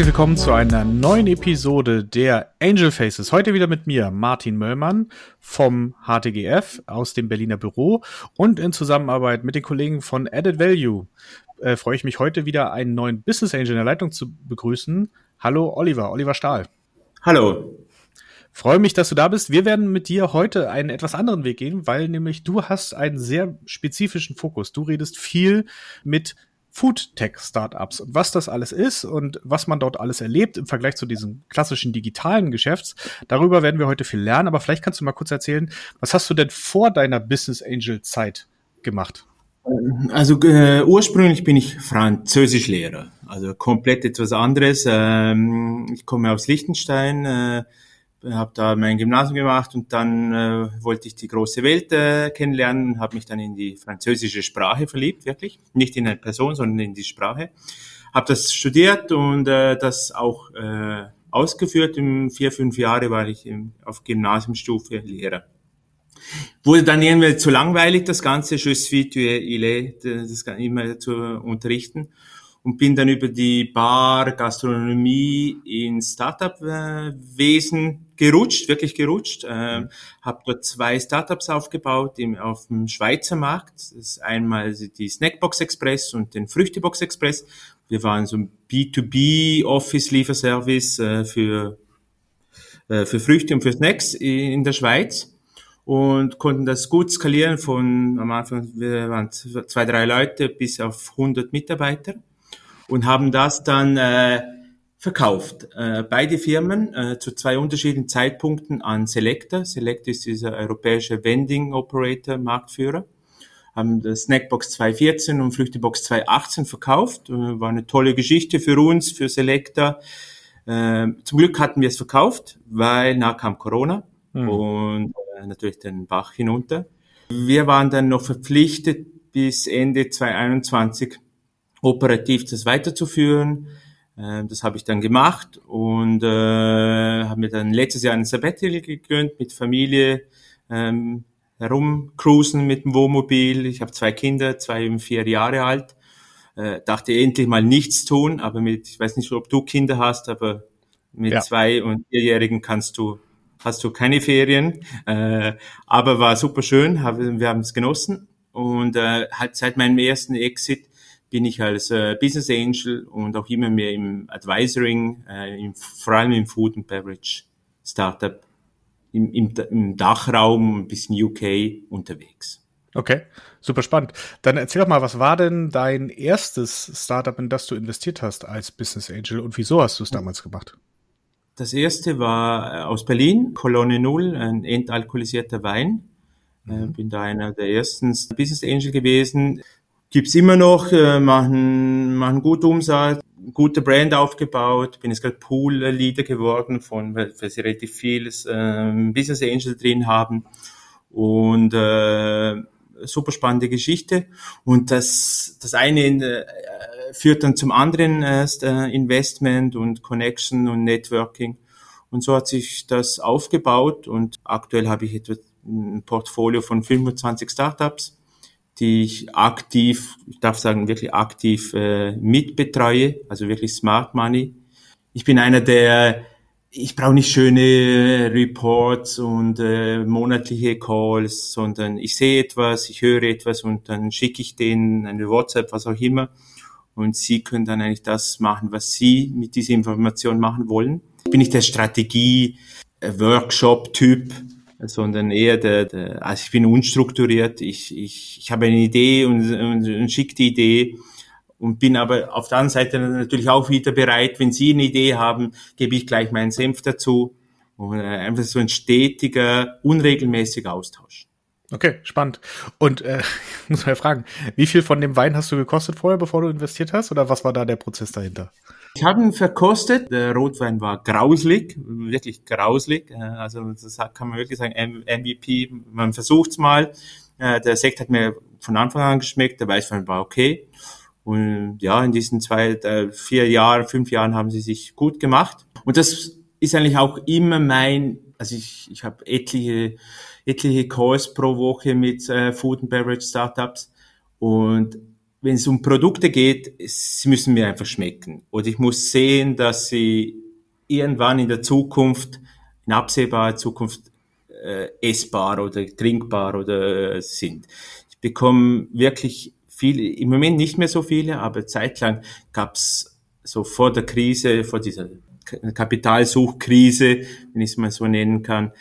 Herzlich willkommen zu einer neuen Episode der Angel Faces. Heute wieder mit mir, Martin Möllmann vom HTGF aus dem Berliner Büro und in Zusammenarbeit mit den Kollegen von Added Value äh, freue ich mich heute wieder einen neuen Business Angel in der Leitung zu begrüßen. Hallo Oliver, Oliver Stahl. Hallo. Freue mich, dass du da bist. Wir werden mit dir heute einen etwas anderen Weg gehen, weil nämlich du hast einen sehr spezifischen Fokus. Du redest viel mit Food-Tech-Startups und was das alles ist und was man dort alles erlebt im Vergleich zu diesem klassischen digitalen Geschäfts. Darüber werden wir heute viel lernen, aber vielleicht kannst du mal kurz erzählen, was hast du denn vor deiner Business Angel Zeit gemacht? Also äh, ursprünglich bin ich Französischlehrer, also komplett etwas anderes. Ähm, ich komme aus Liechtenstein, äh, habe da mein Gymnasium gemacht und dann äh, wollte ich die große Welt äh, kennenlernen, habe mich dann in die französische Sprache verliebt, wirklich. Nicht in eine Person, sondern in die Sprache. Habe das studiert und äh, das auch äh, ausgeführt. Im vier, fünf Jahre war ich im, auf Gymnasiumstufe Lehrer. Wurde dann irgendwie zu langweilig, das Ganze, je suis, tu il est, das immer zu unterrichten und bin dann über die Bar, Gastronomie in Startup-Wesen gerutscht, wirklich gerutscht. Ähm, habe dort zwei Startups aufgebaut im, auf dem Schweizer Markt. Das ist einmal die Snackbox Express und den Früchtebox Express. Wir waren so ein B2B Office Lieferservice äh, für, äh, für Früchte und für Snacks in der Schweiz und konnten das gut skalieren von am Anfang, wir waren zwei, drei Leute bis auf 100 Mitarbeiter und haben das dann äh, verkauft. Äh, beide Firmen äh, zu zwei unterschiedlichen Zeitpunkten an Selecta. Selecta ist dieser europäische Vending Operator Marktführer. Haben das Snackbox 2014 und Flüchtebox 2018 verkauft. Äh, war eine tolle Geschichte für uns, für Selecta. Äh, zum Glück hatten wir es verkauft, weil nach kam Corona mhm. und äh, natürlich den Bach hinunter. Wir waren dann noch verpflichtet bis Ende 2021 operativ das weiterzuführen. Ähm, das habe ich dann gemacht und äh, habe mir dann letztes Jahr ein Sabbatical gegründet mit Familie, ähm, herumcruisen mit dem Wohnmobil. Ich habe zwei Kinder, zwei und vier Jahre alt. Äh, dachte endlich mal nichts tun, aber mit, ich weiß nicht, ob du Kinder hast, aber mit ja. zwei und vierjährigen kannst du hast du keine Ferien, äh, aber war super schön, hab, wir haben es genossen und äh, halt seit meinem ersten Exit bin ich als äh, Business Angel und auch immer mehr im Advisoring, äh, im, vor allem im Food and Beverage Startup im, im, im Dachraum, ein bisschen UK unterwegs. Okay, super spannend. Dann erzähl doch mal, was war denn dein erstes Startup, in das du investiert hast als Business Angel und wieso hast du es damals gemacht? Das erste war äh, aus Berlin, Kolonne Null, ein entalkoholisierter Wein. Äh, mhm. Bin da einer der ersten Business Angel gewesen gibt's immer noch, äh, machen, machen gut Umsatz, gute Brand aufgebaut, bin jetzt gerade Pool-Leader geworden, von, weil, weil sie relativ vieles äh, Business Angel drin haben. Und äh, super spannende Geschichte. Und das, das eine äh, führt dann zum anderen erst äh, Investment und Connection und Networking. Und so hat sich das aufgebaut. Und aktuell habe ich etwa ein Portfolio von 25 Startups die ich aktiv, ich darf sagen wirklich aktiv äh, mitbetreue, also wirklich Smart Money. Ich bin einer der, ich brauche nicht schöne Reports und äh, monatliche Calls, sondern ich sehe etwas, ich höre etwas und dann schicke ich denen eine WhatsApp, was auch immer. Und sie können dann eigentlich das machen, was sie mit dieser Information machen wollen. Ich bin nicht der Strategie-Workshop-Typ, sondern eher der, der also ich bin unstrukturiert, ich, ich, ich habe eine Idee und, und, und schicke die Idee und bin aber auf der anderen Seite natürlich auch wieder bereit, wenn Sie eine Idee haben, gebe ich gleich meinen Senf dazu. Und äh, einfach so ein stetiger, unregelmäßiger Austausch. Okay, spannend. Und äh, muss man ja fragen, wie viel von dem Wein hast du gekostet vorher, bevor du investiert hast? Oder was war da der Prozess dahinter? Ich habe ihn verkostet. Der Rotwein war grauslig, wirklich grauslig. Äh, also das kann man wirklich sagen, MVP. Man versucht's mal. Äh, der Sekt hat mir von Anfang an geschmeckt. Der Weißwein war okay. Und ja, in diesen zwei, vier Jahren, fünf Jahren haben sie sich gut gemacht. Und das ist eigentlich auch immer mein, also ich, ich habe etliche, etliche Calls pro Woche mit äh, Food and Beverage Startups und wenn es um Produkte geht, sie müssen mir einfach schmecken. Oder ich muss sehen, dass sie irgendwann in der Zukunft, in absehbarer Zukunft, äh, essbar oder trinkbar oder äh, sind. Ich bekomme wirklich viele, im Moment nicht mehr so viele, aber zeitlang gab es so vor der Krise, vor dieser Kapitalsuchkrise, wenn ich es mal so nennen kann,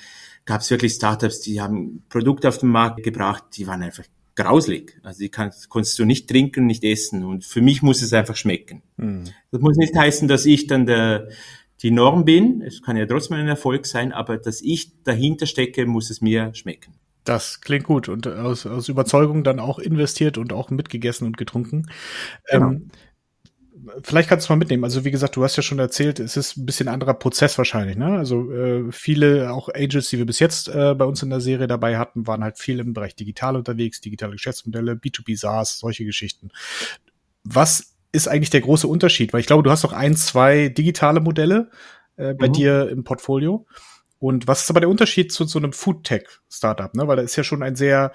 gab es wirklich Startups, die haben Produkte auf den Markt gebracht, die waren einfach grauslig. Also die kann, konntest du nicht trinken, nicht essen. Und für mich muss es einfach schmecken. Mhm. Das muss nicht heißen, dass ich dann der, die Norm bin. Es kann ja trotzdem ein Erfolg sein, aber dass ich dahinter stecke, muss es mir schmecken. Das klingt gut und aus, aus Überzeugung dann auch investiert und auch mitgegessen und getrunken. Genau. Ähm, vielleicht kannst du mal mitnehmen. Also wie gesagt, du hast ja schon erzählt, es ist ein bisschen anderer Prozess wahrscheinlich. Ne? Also äh, viele auch Agents, die wir bis jetzt äh, bei uns in der Serie dabei hatten, waren halt viel im Bereich digital unterwegs, digitale Geschäftsmodelle, B2B SaaS, solche Geschichten. Was ist eigentlich der große Unterschied? Weil ich glaube, du hast doch ein, zwei digitale Modelle äh, bei mhm. dir im Portfolio. Und was ist aber der Unterschied zu so einem Food-Tech-Startup? Ne? Weil da ist ja schon ein sehr,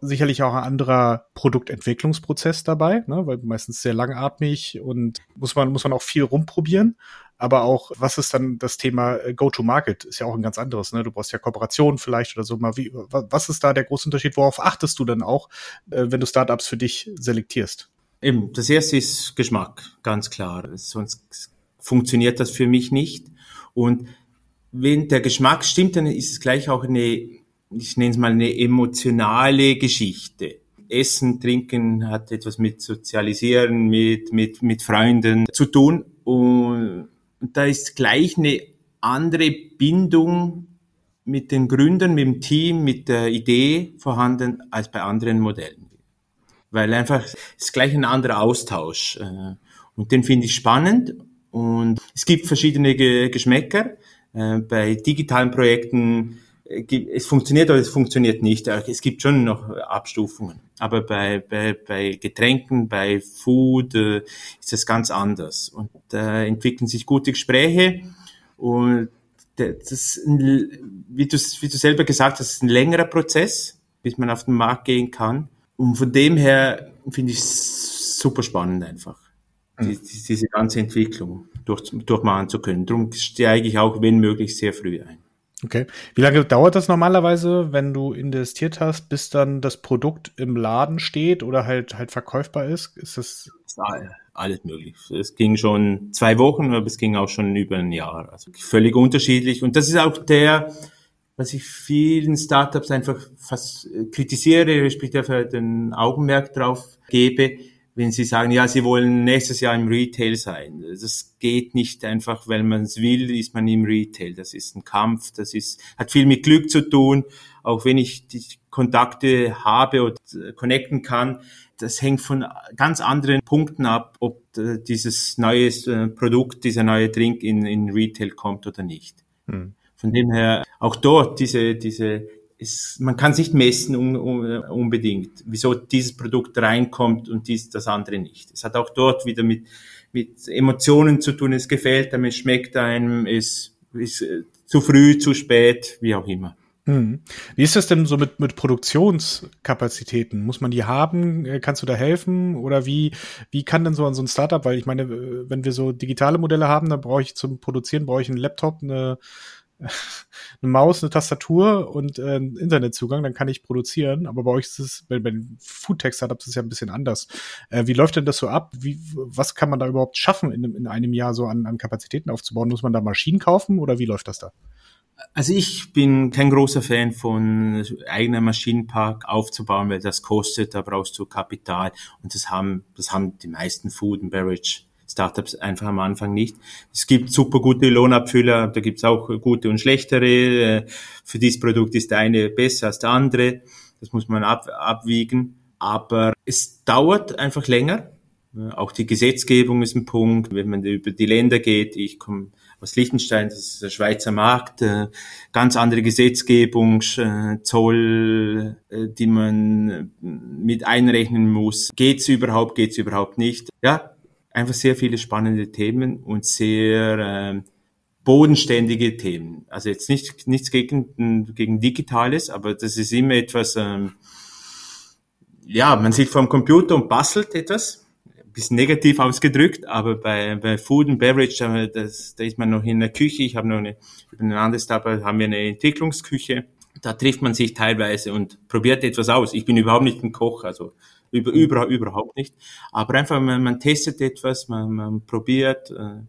sicherlich auch ein anderer Produktentwicklungsprozess dabei, ne? weil meistens sehr langatmig und muss man, muss man auch viel rumprobieren. Aber auch, was ist dann das Thema äh, Go-to-Market? Ist ja auch ein ganz anderes. Ne? Du brauchst ja Kooperationen vielleicht oder so. Mal wie, was ist da der große Unterschied? Worauf achtest du dann auch, äh, wenn du Startups für dich selektierst? Eben, das erste ist Geschmack, ganz klar. Sonst funktioniert das für mich nicht. Und wenn der Geschmack stimmt, dann ist es gleich auch eine, ich nenne es mal eine emotionale Geschichte. Essen, Trinken hat etwas mit Sozialisieren, mit, mit, mit Freunden zu tun. Und da ist gleich eine andere Bindung mit den Gründern, mit dem Team, mit der Idee vorhanden als bei anderen Modellen. Weil einfach es ist gleich ein anderer Austausch. Äh, und den finde ich spannend. Und es gibt verschiedene Geschmäcker. Äh, bei digitalen Projekten es funktioniert oder es funktioniert nicht. Äh, es gibt schon noch Abstufungen. Aber bei, bei, bei Getränken, bei Food äh, ist das ganz anders. Und da äh, entwickeln sich gute Gespräche. Und das, wie du, wie du selber gesagt hast, ist ein längerer Prozess, bis man auf den Markt gehen kann. Und von dem her finde ich es super spannend einfach die, hm. die, diese ganze Entwicklung durch, durchmachen zu können. Darum steige ich auch, wenn möglich, sehr früh ein. Okay. Wie lange dauert das normalerweise, wenn du investiert hast, bis dann das Produkt im Laden steht oder halt halt verkäufbar ist? Ist das alles möglich. Es ging schon zwei Wochen, aber es ging auch schon über ein Jahr. Also völlig unterschiedlich. Und das ist auch der, was ich vielen Startups einfach fast kritisiere, respektive den Augenmerk drauf gebe wenn Sie sagen, ja, Sie wollen nächstes Jahr im Retail sein. Das geht nicht einfach, weil man es will, ist man im Retail. Das ist ein Kampf, das ist, hat viel mit Glück zu tun. Auch wenn ich die Kontakte habe oder connecten kann, das hängt von ganz anderen Punkten ab, ob dieses neue äh, Produkt, dieser neue Drink in, in Retail kommt oder nicht. Hm. Von dem her, auch dort diese, diese es, man kann es nicht messen un, un, unbedingt, wieso dieses Produkt reinkommt und dies, das andere nicht. Es hat auch dort wieder mit, mit Emotionen zu tun, es gefällt einem, es schmeckt einem, es ist äh, zu früh, zu spät, wie auch immer. Hm. Wie ist das denn so mit, mit Produktionskapazitäten? Muss man die haben? Äh, kannst du da helfen? Oder wie, wie kann denn so an so ein Startup, weil ich meine, äh, wenn wir so digitale Modelle haben, dann brauche ich zum Produzieren, brauche ich einen Laptop, eine, eine Maus, eine Tastatur und äh, Internetzugang, dann kann ich produzieren. Aber bei euch ist es, bei, bei den Foodtech-Startups ist es ja ein bisschen anders. Äh, wie läuft denn das so ab? Wie, was kann man da überhaupt schaffen, in, in einem Jahr so an, an Kapazitäten aufzubauen? Muss man da Maschinen kaufen oder wie läuft das da? Also ich bin kein großer Fan von eigener Maschinenpark aufzubauen, weil das kostet, da brauchst du Kapital und das haben, das haben die meisten Food and Beverage Startups einfach am Anfang nicht. Es gibt super gute Lohnabfüller, da gibt es auch gute und schlechtere. Äh, für dieses Produkt ist der eine besser als der andere. Das muss man ab, abwiegen. Aber es dauert einfach länger. Äh, auch die Gesetzgebung ist ein Punkt, wenn man über die Länder geht. Ich komme aus Liechtenstein, das ist der Schweizer Markt, äh, ganz andere Gesetzgebung, Zoll, die man mit einrechnen muss. Geht's überhaupt, geht's überhaupt nicht? Ja, einfach sehr viele spannende Themen und sehr äh, bodenständige Themen. Also jetzt nicht, nichts gegen, gegen Digitales, aber das ist immer etwas, ähm, ja, man sitzt vor dem Computer und bastelt etwas bisschen negativ ausgedrückt, aber bei, bei Food and Beverage, da, das, da ist man noch in der Küche. Ich habe noch eine, über ein anderes Startup haben wir eine Entwicklungsküche. Da trifft man sich teilweise und probiert etwas aus. Ich bin überhaupt nicht ein Koch, also über, über, überhaupt nicht. Aber einfach, man, man testet etwas, man, man probiert, äh,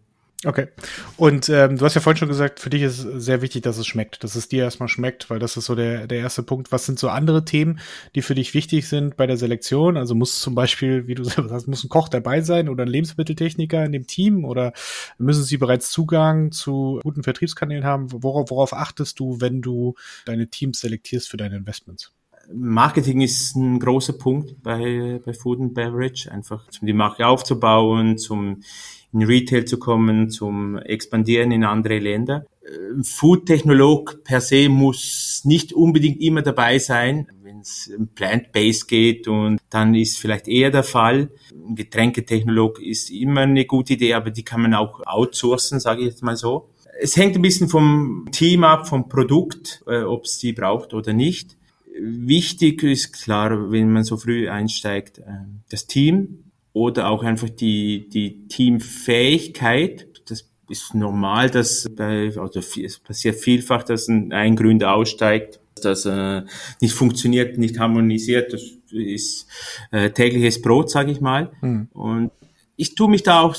Okay. Und ähm, du hast ja vorhin schon gesagt, für dich ist es sehr wichtig, dass es schmeckt, dass es dir erstmal schmeckt, weil das ist so der, der erste Punkt. Was sind so andere Themen, die für dich wichtig sind bei der Selektion? Also muss zum Beispiel, wie du sagst, muss ein Koch dabei sein oder ein Lebensmitteltechniker in dem Team oder müssen sie bereits Zugang zu guten Vertriebskanälen haben? Worauf, worauf achtest du, wenn du deine Teams selektierst für deine Investments? Marketing ist ein großer Punkt bei, bei Food and Beverage, einfach um die Marke aufzubauen, zum in Retail zu kommen, zum Expandieren in andere Länder. Food-Technolog per se muss nicht unbedingt immer dabei sein, wenn es plant-based geht und dann ist vielleicht eher der Fall. Getränketechnolog ist immer eine gute Idee, aber die kann man auch outsourcen, sage ich jetzt mal so. Es hängt ein bisschen vom Team ab, vom Produkt, äh, ob es die braucht oder nicht. Wichtig ist klar, wenn man so früh einsteigt, äh, das Team, oder auch einfach die, die Teamfähigkeit. Das ist normal, dass bei, also es passiert vielfach, dass ein, ein Gründer aussteigt, dass äh, nicht funktioniert, nicht harmonisiert. Das ist äh, tägliches Brot, sage ich mal. Mhm. Und ich tue mich da auch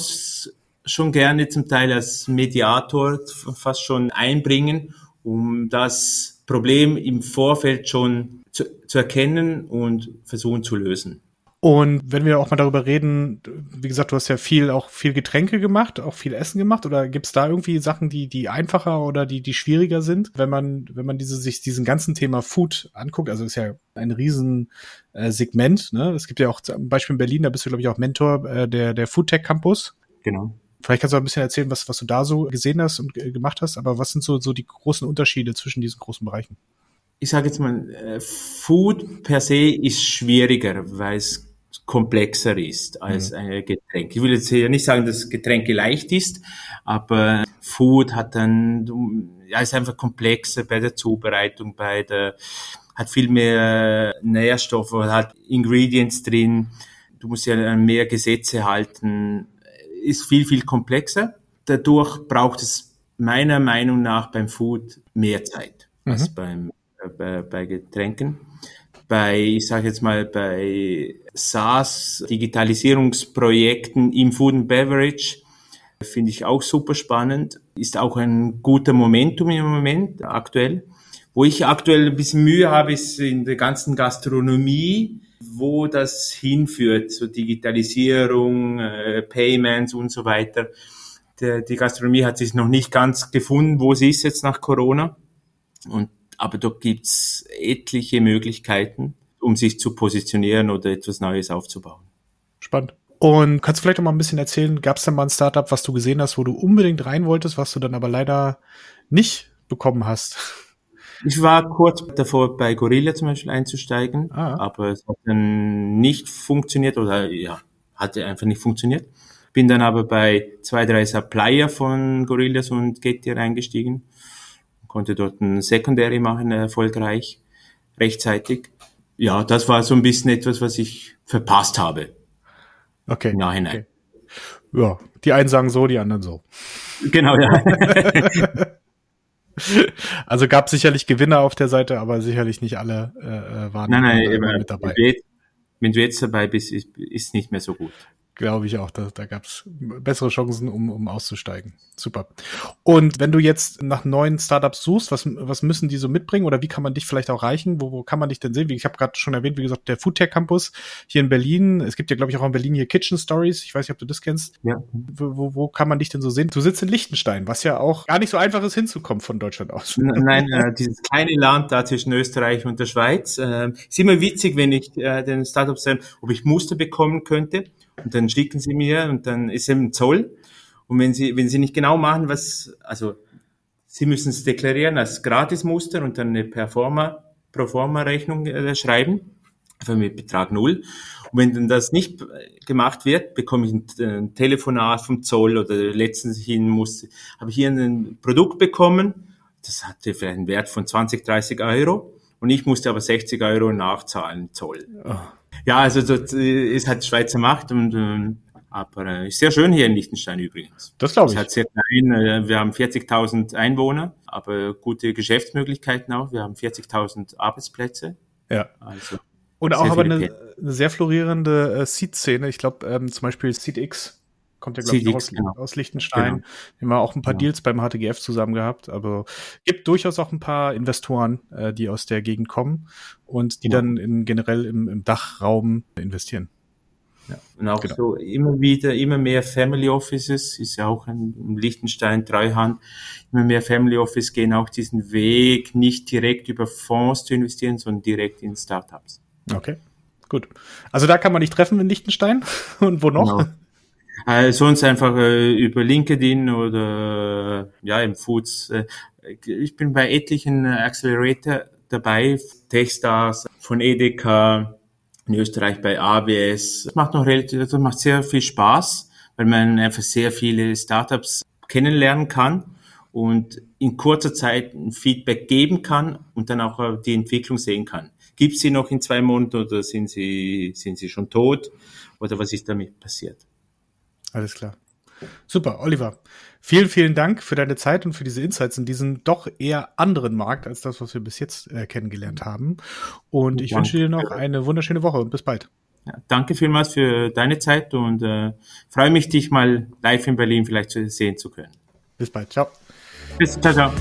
schon gerne zum Teil als Mediator fast schon einbringen, um das Problem im Vorfeld schon zu, zu erkennen und versuchen zu lösen. Und wenn wir auch mal darüber reden, wie gesagt, du hast ja viel, auch viel Getränke gemacht, auch viel Essen gemacht, oder gibt's da irgendwie Sachen, die, die einfacher oder die, die schwieriger sind, wenn man, wenn man diese, sich diesen ganzen Thema Food anguckt? Also ist ja ein riesen äh, Segment, ne? Es gibt ja auch zum Beispiel in Berlin, da bist du, glaube ich, auch Mentor äh, der, der Foodtech Campus. Genau. Vielleicht kannst du ein bisschen erzählen, was, was du da so gesehen hast und äh, gemacht hast, aber was sind so, so die großen Unterschiede zwischen diesen großen Bereichen? Ich sage jetzt mal, äh, Food per se ist schwieriger, weil es komplexer ist als mhm. ein Getränk. Ich will jetzt hier nicht sagen, dass Getränke leicht ist, aber Food hat dann, ja, ist einfach komplexer bei der Zubereitung, bei der, hat viel mehr Nährstoffe, hat Ingredients drin. Du musst ja mehr Gesetze halten, ist viel, viel komplexer. Dadurch braucht es meiner Meinung nach beim Food mehr Zeit mhm. als beim, äh, bei, bei Getränken bei, ich sage jetzt mal, bei SaaS, Digitalisierungsprojekten im Food and Beverage, finde ich auch super spannend. Ist auch ein guter Momentum im Moment, aktuell. Wo ich aktuell ein bisschen Mühe habe, ist in der ganzen Gastronomie, wo das hinführt, so Digitalisierung, äh, Payments und so weiter. Der, die Gastronomie hat sich noch nicht ganz gefunden, wo sie ist jetzt nach Corona. Und aber dort gibt's etliche Möglichkeiten, um sich zu positionieren oder etwas Neues aufzubauen. Spannend. Und kannst du vielleicht noch mal ein bisschen erzählen, gab es denn mal ein Startup, was du gesehen hast, wo du unbedingt rein wolltest, was du dann aber leider nicht bekommen hast? Ich war kurz davor, bei Gorilla zum Beispiel einzusteigen, ah. aber es hat dann nicht funktioniert oder ja, hatte einfach nicht funktioniert. Bin dann aber bei zwei, drei Supplier von Gorillas und Getty eingestiegen konnte dort ein Secondary machen, erfolgreich, rechtzeitig. Ja, das war so ein bisschen etwas, was ich verpasst habe. Okay. Im Nachhinein. Okay. Ja, die einen sagen so, die anderen so. Genau, ja. also gab sicherlich Gewinner auf der Seite, aber sicherlich nicht alle äh, äh waren nein, nein, immer mit dabei. Wenn du jetzt dabei bist, ist, ist nicht mehr so gut glaube ich auch, da, da gab es bessere Chancen, um, um auszusteigen. Super. Und wenn du jetzt nach neuen Startups suchst, was, was müssen die so mitbringen oder wie kann man dich vielleicht auch reichen? Wo, wo kann man dich denn sehen? Wie, ich habe gerade schon erwähnt, wie gesagt, der Foodtech Campus hier in Berlin. Es gibt ja, glaube ich, auch in Berlin hier Kitchen Stories. Ich weiß nicht, ob du das kennst. Ja. Wo, wo, wo kann man dich denn so sehen? Du sitzt in Liechtenstein, was ja auch gar nicht so einfach ist, hinzukommen von Deutschland aus. Nein, äh, dieses kleine Land da zwischen Österreich und der Schweiz. Äh, ist immer witzig, wenn ich äh, den Startups ob ich Muster bekommen könnte. Und dann schicken sie mir und dann ist eben Zoll. Und wenn sie, wenn sie nicht genau machen, was, also sie müssen es deklarieren als Gratismuster und dann eine Performa, Proforma-Rechnung äh, schreiben, einfach mit Betrag Null. Und wenn dann das nicht gemacht wird, bekomme ich ein, ein Telefonat vom Zoll oder letztens hin muss, habe ich hier ein Produkt bekommen, das hatte vielleicht einen Wert von 20, 30 Euro und ich musste aber 60 Euro nachzahlen, Zoll. Oh. Ja, also das ist halt Schweizer Macht und äh, aber äh, ist sehr schön hier in Liechtenstein übrigens. Das glaube ich. Es hat sehr klein, äh, wir haben 40.000 Einwohner, aber gute Geschäftsmöglichkeiten auch. Wir haben 40.000 Arbeitsplätze. Ja. Also und auch aber eine, eine, sehr florierende äh, Seed-Szene. Ich glaube, ähm, zum Beispiel SeedX kommt ja, glaube ich, aus, genau. aus Liechtenstein. Genau. Haben wir auch ein paar genau. Deals beim HTGF zusammen gehabt. Aber gibt durchaus auch ein paar Investoren, äh, die aus der Gegend kommen und die ja. dann in, generell im, im Dachraum investieren. Ja. Und auch genau. so immer wieder, immer mehr Family Offices, ist ja auch ein, ein Liechtenstein, Treuhand, immer mehr Family Offices gehen auch diesen Weg, nicht direkt über Fonds zu investieren, sondern direkt in Startups. Okay, gut. Also da kann man nicht treffen in Liechtenstein. Und wo noch? Genau. Äh, sonst einfach äh, über LinkedIn oder äh, ja im Foods. Äh, ich bin bei etlichen Accelerator dabei, Techstars von EDK, in Österreich bei AWS. Das macht noch relativ, das macht sehr viel Spaß, weil man einfach sehr viele Startups kennenlernen kann und in kurzer Zeit ein Feedback geben kann und dann auch die Entwicklung sehen kann. Gibt sie noch in zwei Monaten oder sind sie, sind sie schon tot oder was ist damit passiert? Alles klar. Super, Oliver. Vielen, vielen Dank für deine Zeit und für diese Insights in diesen doch eher anderen Markt als das, was wir bis jetzt äh, kennengelernt haben. Und ich danke. wünsche dir noch eine wunderschöne Woche und bis bald. Ja, danke vielmals für deine Zeit und äh, freue mich, dich mal live in Berlin vielleicht sehen zu können. Bis bald. Ciao. Bis, ciao, ciao.